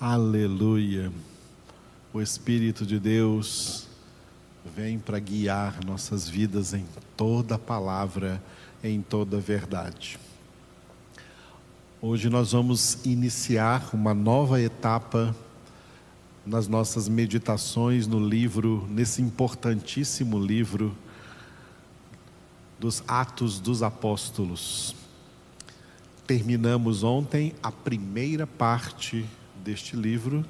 Aleluia. O Espírito de Deus vem para guiar nossas vidas em toda palavra, em toda verdade. Hoje nós vamos iniciar uma nova etapa nas nossas meditações no livro, nesse importantíssimo livro dos Atos dos Apóstolos. Terminamos ontem a primeira parte deste livro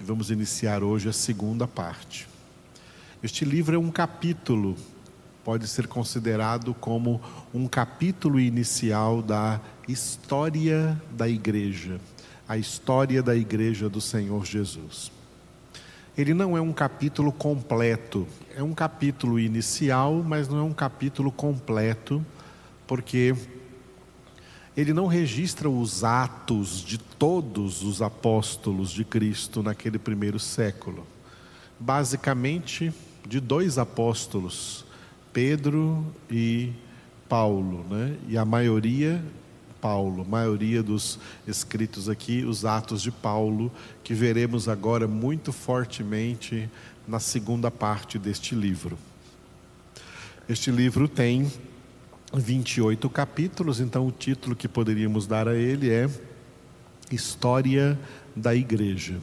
e vamos iniciar hoje a segunda parte. Este livro é um capítulo, pode ser considerado como um capítulo inicial da história da igreja, a história da igreja do Senhor Jesus. Ele não é um capítulo completo, é um capítulo inicial, mas não é um capítulo completo, porque ele não registra os atos de todos os apóstolos de Cristo naquele primeiro século. Basicamente, de dois apóstolos, Pedro e Paulo, né? e a maioria Paulo, maioria dos escritos aqui, os Atos de Paulo, que veremos agora muito fortemente na segunda parte deste livro. Este livro tem 28 capítulos, então o título que poderíamos dar a ele é História da Igreja.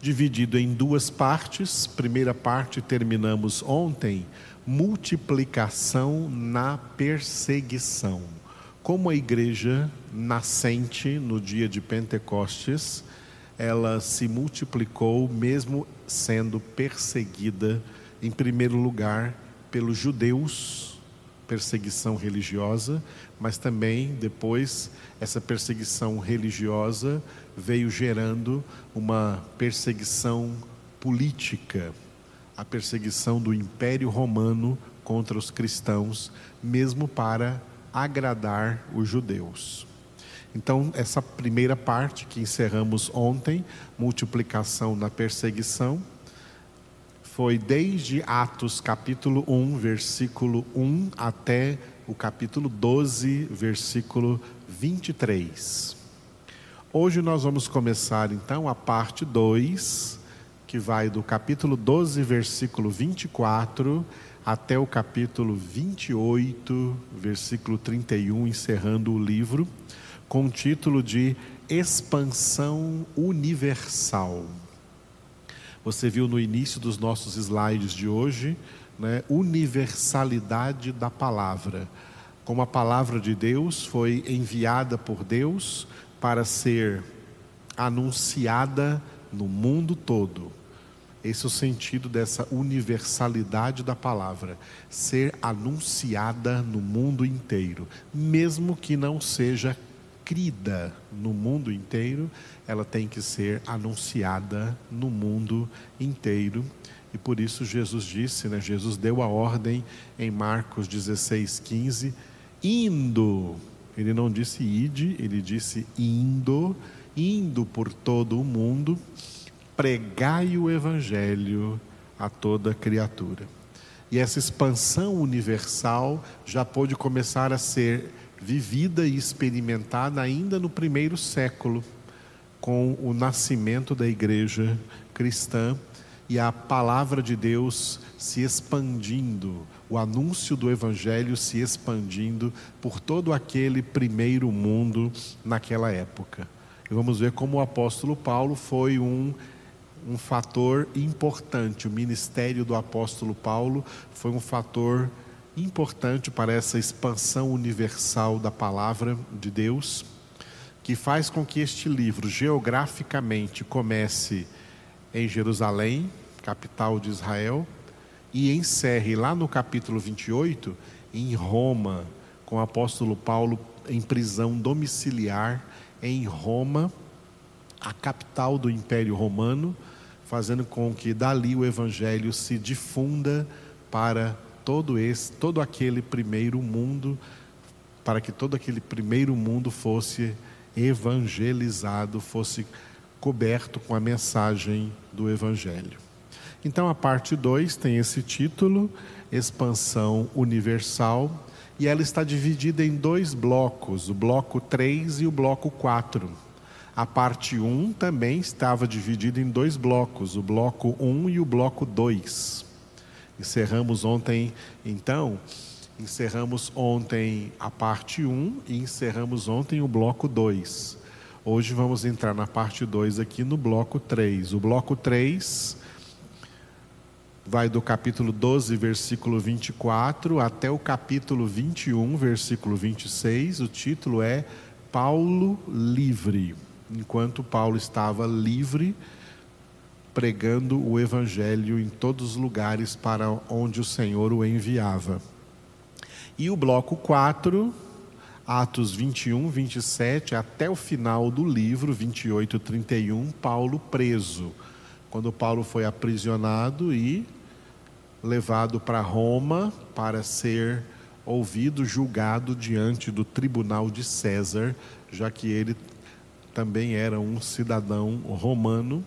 Dividido em duas partes. Primeira parte terminamos ontem, multiplicação na perseguição como a igreja nascente no dia de Pentecostes, ela se multiplicou mesmo sendo perseguida, em primeiro lugar, pelos judeus, perseguição religiosa, mas também depois essa perseguição religiosa veio gerando uma perseguição política, a perseguição do Império Romano contra os cristãos, mesmo para agradar os judeus. Então, essa primeira parte que encerramos ontem, multiplicação na perseguição, foi desde Atos capítulo 1, versículo 1 até o capítulo 12, versículo 23. Hoje nós vamos começar então a parte 2, que vai do capítulo 12, versículo 24 até o capítulo 28, versículo 31, encerrando o livro, com o título de Expansão Universal. Você viu no início dos nossos slides de hoje, né, universalidade da palavra. Como a palavra de Deus foi enviada por Deus para ser anunciada no mundo todo esse é o sentido dessa universalidade da palavra, ser anunciada no mundo inteiro, mesmo que não seja crida no mundo inteiro, ela tem que ser anunciada no mundo inteiro. E por isso Jesus disse, né, Jesus deu a ordem em Marcos 16, 15, indo, ele não disse ide, ele disse indo, indo por todo o mundo pregai o Evangelho a toda criatura. E essa expansão universal já pôde começar a ser vivida e experimentada ainda no primeiro século, com o nascimento da igreja cristã e a palavra de Deus se expandindo, o anúncio do Evangelho se expandindo por todo aquele primeiro mundo naquela época. E vamos ver como o apóstolo Paulo foi um um fator importante. O ministério do apóstolo Paulo foi um fator importante para essa expansão universal da palavra de Deus, que faz com que este livro geograficamente comece em Jerusalém, capital de Israel, e encerre lá no capítulo 28 em Roma, com o apóstolo Paulo em prisão domiciliar em Roma, a capital do Império Romano fazendo com que dali o evangelho se difunda para todo esse, todo aquele primeiro mundo, para que todo aquele primeiro mundo fosse evangelizado, fosse coberto com a mensagem do evangelho. Então a parte 2 tem esse título, Expansão Universal, e ela está dividida em dois blocos, o bloco 3 e o bloco 4. A parte 1 também estava dividida em dois blocos, o bloco 1 e o bloco 2. Encerramos ontem, então, encerramos ontem a parte 1 e encerramos ontem o bloco 2. Hoje vamos entrar na parte 2 aqui no bloco 3. O bloco 3 vai do capítulo 12, versículo 24, até o capítulo 21, versículo 26. O título é Paulo livre. Enquanto Paulo estava livre, pregando o evangelho em todos os lugares para onde o Senhor o enviava. E o bloco 4, Atos 21, 27, até o final do livro, 28 31, Paulo preso quando Paulo foi aprisionado e levado para Roma para ser ouvido, julgado diante do tribunal de César, já que ele também era um cidadão romano.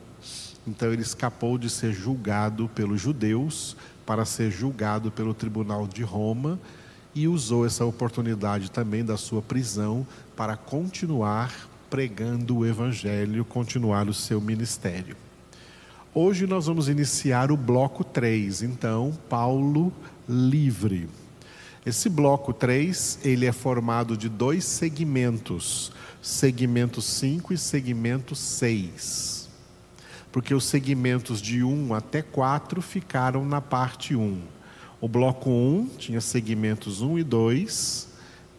Então ele escapou de ser julgado pelos judeus para ser julgado pelo tribunal de Roma e usou essa oportunidade também da sua prisão para continuar pregando o evangelho, continuar o seu ministério. Hoje nós vamos iniciar o bloco 3, então, Paulo livre. Esse bloco 3, ele é formado de dois segmentos, segmento 5 e segmento 6. Porque os segmentos de 1 até 4 ficaram na parte 1. O bloco 1 tinha segmentos 1 e 2,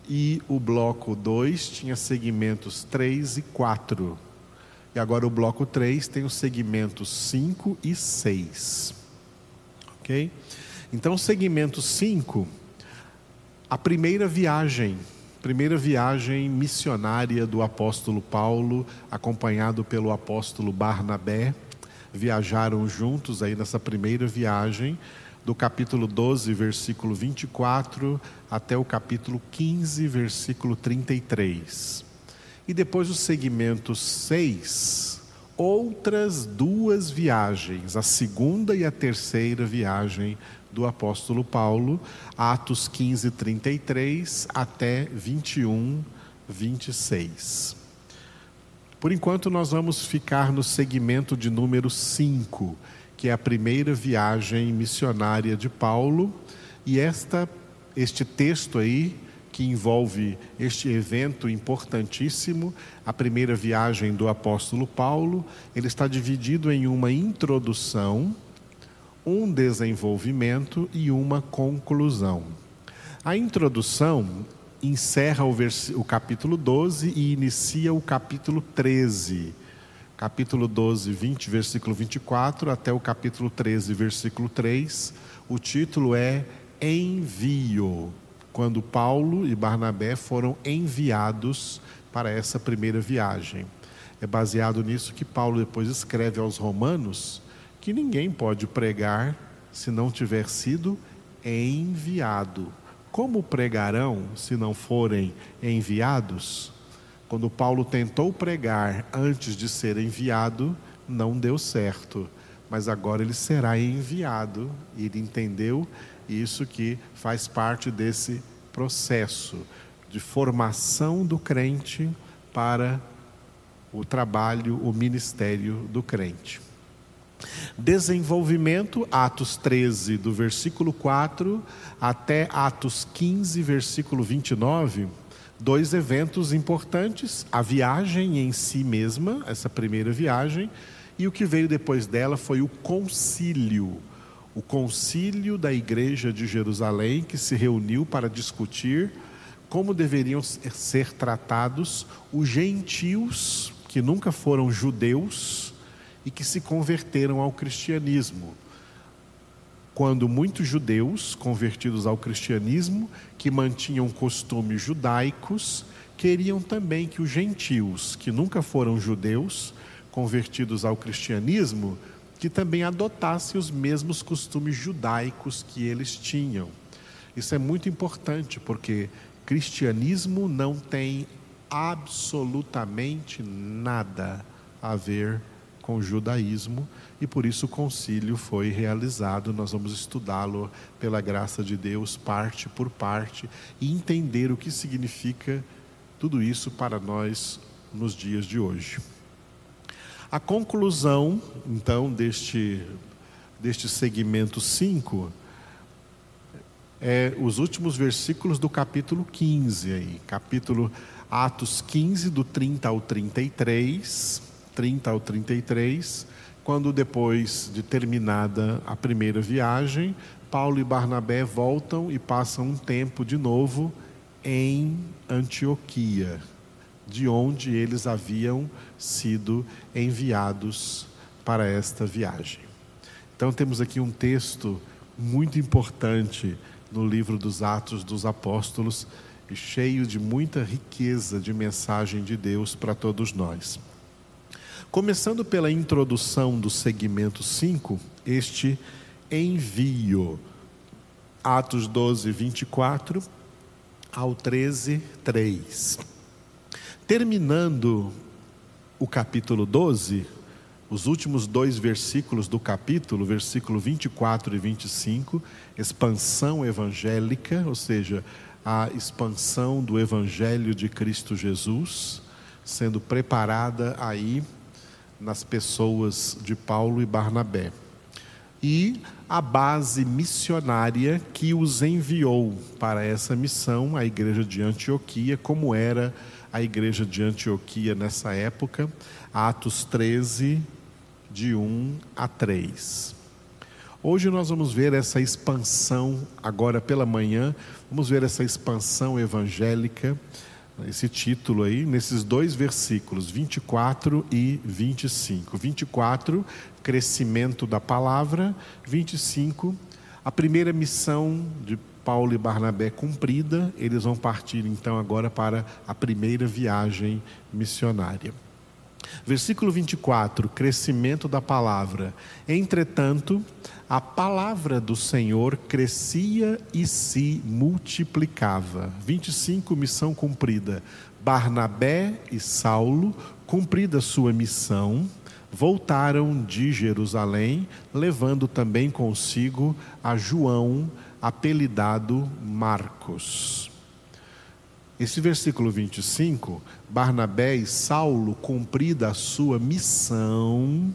e o bloco 2 tinha segmentos 3 e 4. E agora o bloco 3 tem os segmentos 5 e 6. Ok? Então, segmento 5, a primeira viagem, primeira viagem missionária do apóstolo Paulo, acompanhado pelo apóstolo Barnabé, viajaram juntos aí nessa primeira viagem, do capítulo 12, versículo 24, até o capítulo 15, versículo 33. E depois o segmento 6, outras duas viagens, a segunda e a terceira viagem do apóstolo Paulo, Atos 15, 33 até 21, 26. Por enquanto, nós vamos ficar no segmento de número 5, que é a primeira viagem missionária de Paulo, e esta, este texto aí que envolve este evento importantíssimo, a primeira viagem do apóstolo Paulo. Ele está dividido em uma introdução, um desenvolvimento e uma conclusão. A introdução encerra o, o capítulo 12 e inicia o capítulo 13 capítulo 12, 20, versículo 24, até o capítulo 13, versículo 3. O título é Envio quando Paulo e Barnabé foram enviados para essa primeira viagem. É baseado nisso que Paulo depois escreve aos Romanos que ninguém pode pregar se não tiver sido enviado. Como pregarão se não forem enviados? Quando Paulo tentou pregar antes de ser enviado, não deu certo, mas agora ele será enviado. E ele entendeu isso que faz parte desse processo de formação do crente para o trabalho, o ministério do crente. Desenvolvimento, Atos 13, do versículo 4 até Atos 15, versículo 29, dois eventos importantes: a viagem em si mesma, essa primeira viagem, e o que veio depois dela foi o concílio. O concílio da igreja de Jerusalém, que se reuniu para discutir como deveriam ser tratados os gentios que nunca foram judeus e que se converteram ao cristianismo. Quando muitos judeus convertidos ao cristianismo, que mantinham costumes judaicos, queriam também que os gentios que nunca foram judeus, convertidos ao cristianismo, que também adotasse os mesmos costumes judaicos que eles tinham. Isso é muito importante porque cristianismo não tem absolutamente nada a ver com o judaísmo e por isso o concílio foi realizado. Nós vamos estudá-lo pela graça de Deus, parte por parte, e entender o que significa tudo isso para nós nos dias de hoje. A conclusão, então, deste, deste segmento 5 é os últimos versículos do capítulo 15 aí, capítulo Atos 15 do 30 ao 33, 30 ao 33, quando depois de terminada a primeira viagem, Paulo e Barnabé voltam e passam um tempo de novo em Antioquia, de onde eles haviam sido enviados para esta viagem. Então temos aqui um texto muito importante no livro dos Atos dos Apóstolos e cheio de muita riqueza de mensagem de Deus para todos nós. Começando pela introdução do segmento 5, este envio. Atos 12, 24 ao 13, 3. Terminando o capítulo 12, os últimos dois versículos do capítulo, versículo 24 e 25, expansão evangélica, ou seja, a expansão do evangelho de Cristo Jesus, sendo preparada aí nas pessoas de Paulo e Barnabé. E a base missionária que os enviou para essa missão, a igreja de Antioquia, como era a igreja de Antioquia nessa época, Atos 13, de 1 a 3. Hoje nós vamos ver essa expansão, agora pela manhã, vamos ver essa expansão evangélica, esse título aí, nesses dois versículos, 24 e 25. 24, crescimento da palavra, 25, a primeira missão de Paulo e Barnabé cumprida, eles vão partir então agora para a primeira viagem missionária. Versículo 24, crescimento da palavra. Entretanto, a palavra do Senhor crescia e se multiplicava. 25, missão cumprida. Barnabé e Saulo, cumprida sua missão, voltaram de Jerusalém, levando também consigo a João, apelidado Marcos. Esse versículo 25, Barnabé e Saulo, cumprida a sua missão,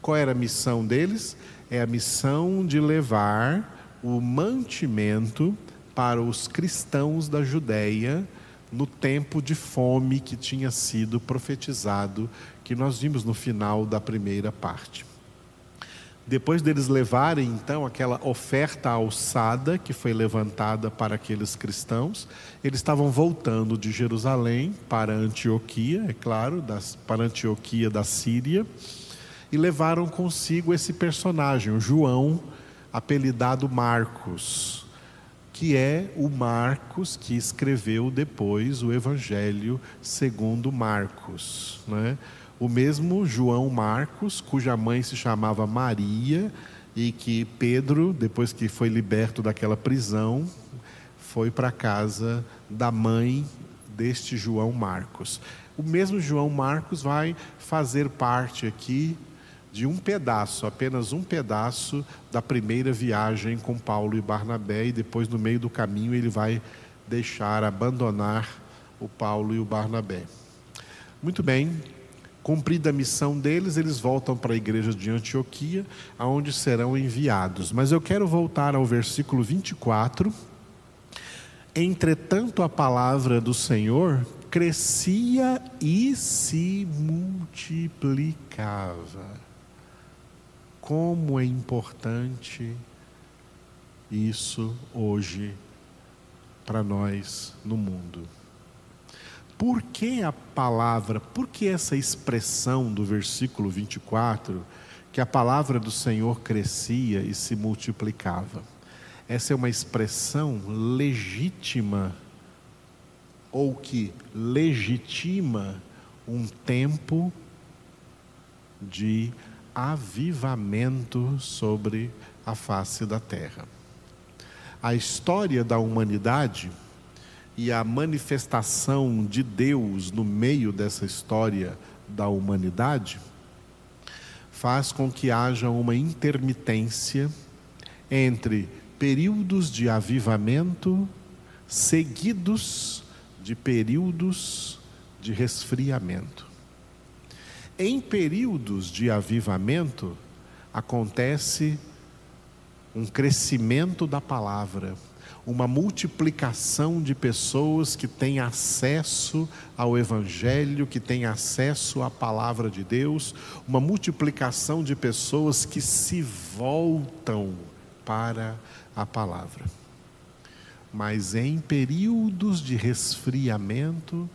qual era a missão deles? É a missão de levar o mantimento para os cristãos da Judéia no tempo de fome que tinha sido profetizado, que nós vimos no final da primeira parte. Depois deles levarem então aquela oferta alçada que foi levantada para aqueles cristãos, eles estavam voltando de Jerusalém para Antioquia, é claro, das, para Antioquia da Síria, e levaram consigo esse personagem, o João, apelidado Marcos, que é o Marcos que escreveu depois o Evangelho segundo Marcos, né? O mesmo João Marcos, cuja mãe se chamava Maria, e que Pedro, depois que foi liberto daquela prisão, foi para a casa da mãe deste João Marcos. O mesmo João Marcos vai fazer parte aqui de um pedaço, apenas um pedaço da primeira viagem com Paulo e Barnabé, e depois, no meio do caminho, ele vai deixar, abandonar o Paulo e o Barnabé. Muito bem, Cumprida a missão deles, eles voltam para a igreja de Antioquia, aonde serão enviados. Mas eu quero voltar ao versículo 24. Entretanto, a palavra do Senhor crescia e se multiplicava. Como é importante isso hoje para nós no mundo. Por que a palavra, por que essa expressão do versículo 24, que a palavra do Senhor crescia e se multiplicava? Essa é uma expressão legítima, ou que legitima um tempo de avivamento sobre a face da terra. A história da humanidade e a manifestação de Deus no meio dessa história da humanidade faz com que haja uma intermitência entre períodos de avivamento seguidos de períodos de resfriamento. Em períodos de avivamento, acontece um crescimento da palavra, uma multiplicação de pessoas que têm acesso ao Evangelho, que têm acesso à palavra de Deus, uma multiplicação de pessoas que se voltam para a palavra. Mas em períodos de resfriamento,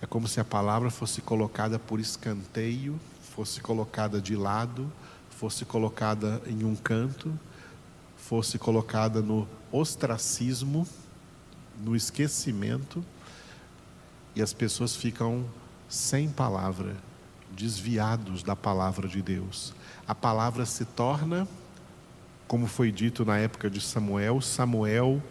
é como se a palavra fosse colocada por escanteio, fosse colocada de lado, fosse colocada em um canto, fosse colocada no ostracismo, no esquecimento, e as pessoas ficam sem palavra, desviados da palavra de Deus. A palavra se torna, como foi dito na época de Samuel, Samuel,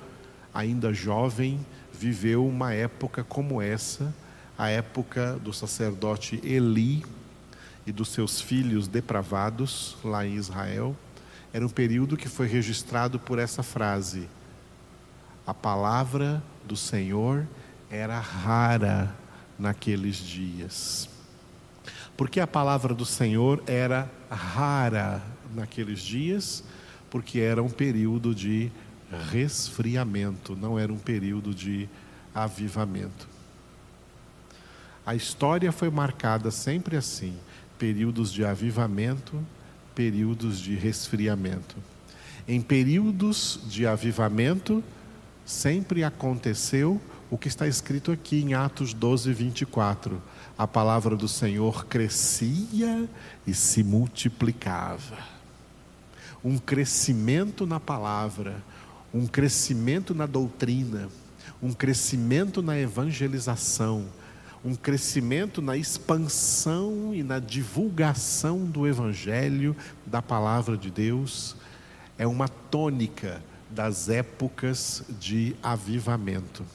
ainda jovem, viveu uma época como essa, a época do sacerdote Eli e dos seus filhos depravados lá em Israel era um período que foi registrado por essa frase: a palavra do Senhor era rara naqueles dias. Porque a palavra do Senhor era rara naqueles dias? Porque era um período de resfriamento, não era um período de avivamento. A história foi marcada sempre assim: períodos de avivamento períodos de resfriamento. Em períodos de avivamento, sempre aconteceu o que está escrito aqui em Atos 12, 24. A palavra do Senhor crescia e se multiplicava. Um crescimento na palavra, um crescimento na doutrina, um crescimento na evangelização, um crescimento na expansão e na divulgação do Evangelho, da palavra de Deus, é uma tônica das épocas de avivamento.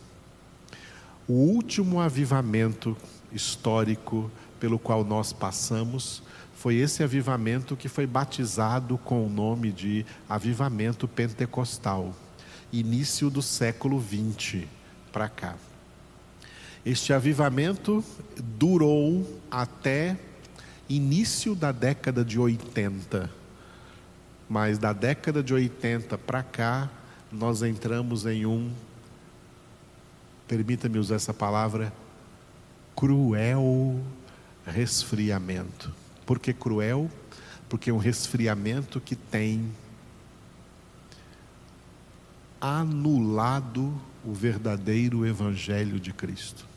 O último avivamento histórico pelo qual nós passamos foi esse avivamento que foi batizado com o nome de Avivamento Pentecostal, início do século 20 para cá. Este avivamento durou até início da década de 80. Mas da década de 80 para cá, nós entramos em um, permita-me usar essa palavra, cruel resfriamento. Por que cruel? Porque é um resfriamento que tem anulado o verdadeiro Evangelho de Cristo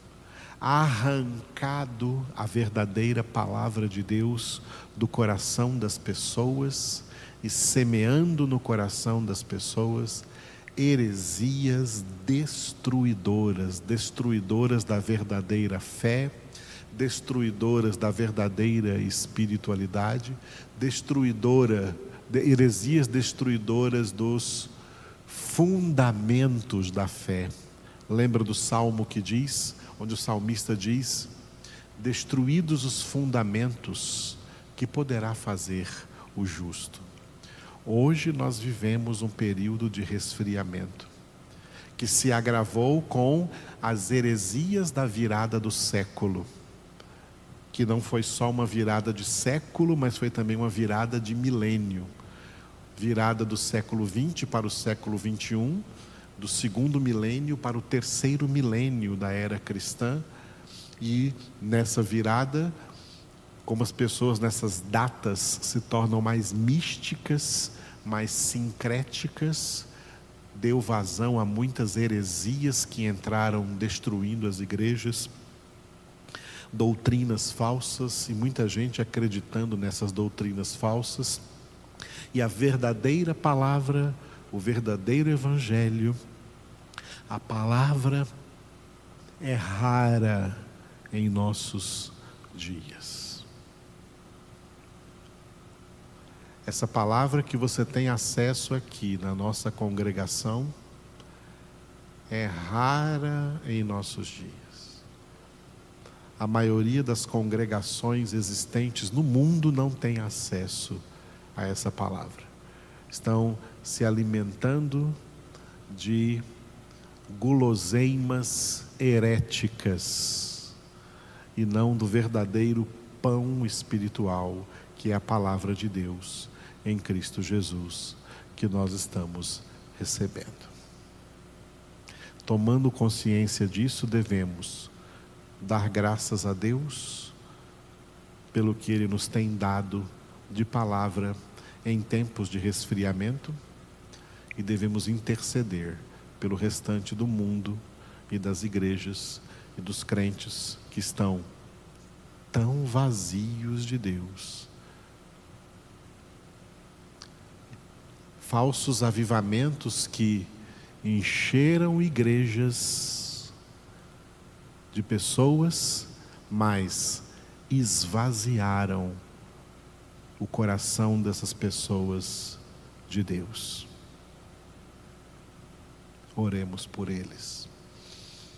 arrancado a verdadeira palavra de Deus do coração das pessoas e semeando no coração das pessoas heresias destruidoras, destruidoras da verdadeira fé, destruidoras da verdadeira espiritualidade, destruidora, heresias destruidoras dos fundamentos da fé. Lembra do salmo que diz: onde o salmista diz: Destruídos os fundamentos, que poderá fazer o justo? Hoje nós vivemos um período de resfriamento, que se agravou com as heresias da virada do século, que não foi só uma virada de século, mas foi também uma virada de milênio virada do século 20 para o século 21 do segundo milênio para o terceiro milênio da era cristã. E nessa virada, como as pessoas nessas datas se tornam mais místicas, mais sincréticas, deu vazão a muitas heresias que entraram destruindo as igrejas, doutrinas falsas e muita gente acreditando nessas doutrinas falsas. E a verdadeira palavra o verdadeiro Evangelho, a palavra é rara em nossos dias. Essa palavra que você tem acesso aqui na nossa congregação é rara em nossos dias. A maioria das congregações existentes no mundo não tem acesso a essa palavra. Estão se alimentando de guloseimas heréticas e não do verdadeiro pão espiritual, que é a palavra de Deus em Cristo Jesus, que nós estamos recebendo. Tomando consciência disso, devemos dar graças a Deus pelo que Ele nos tem dado de palavra em tempos de resfriamento e devemos interceder pelo restante do mundo e das igrejas e dos crentes que estão tão vazios de Deus. Falsos avivamentos que encheram igrejas de pessoas, mas esvaziaram o coração dessas pessoas de Deus. Oremos por eles.